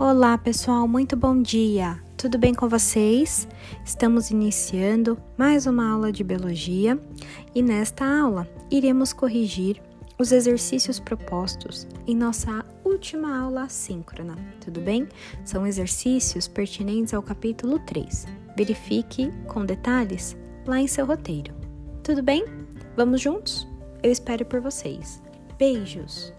Olá, pessoal, muito bom dia. Tudo bem com vocês? Estamos iniciando mais uma aula de biologia e nesta aula iremos corrigir os exercícios propostos em nossa última aula assíncrona, tudo bem? São exercícios pertinentes ao capítulo 3. Verifique com detalhes lá em seu roteiro. Tudo bem? Vamos juntos? Eu espero por vocês. Beijos!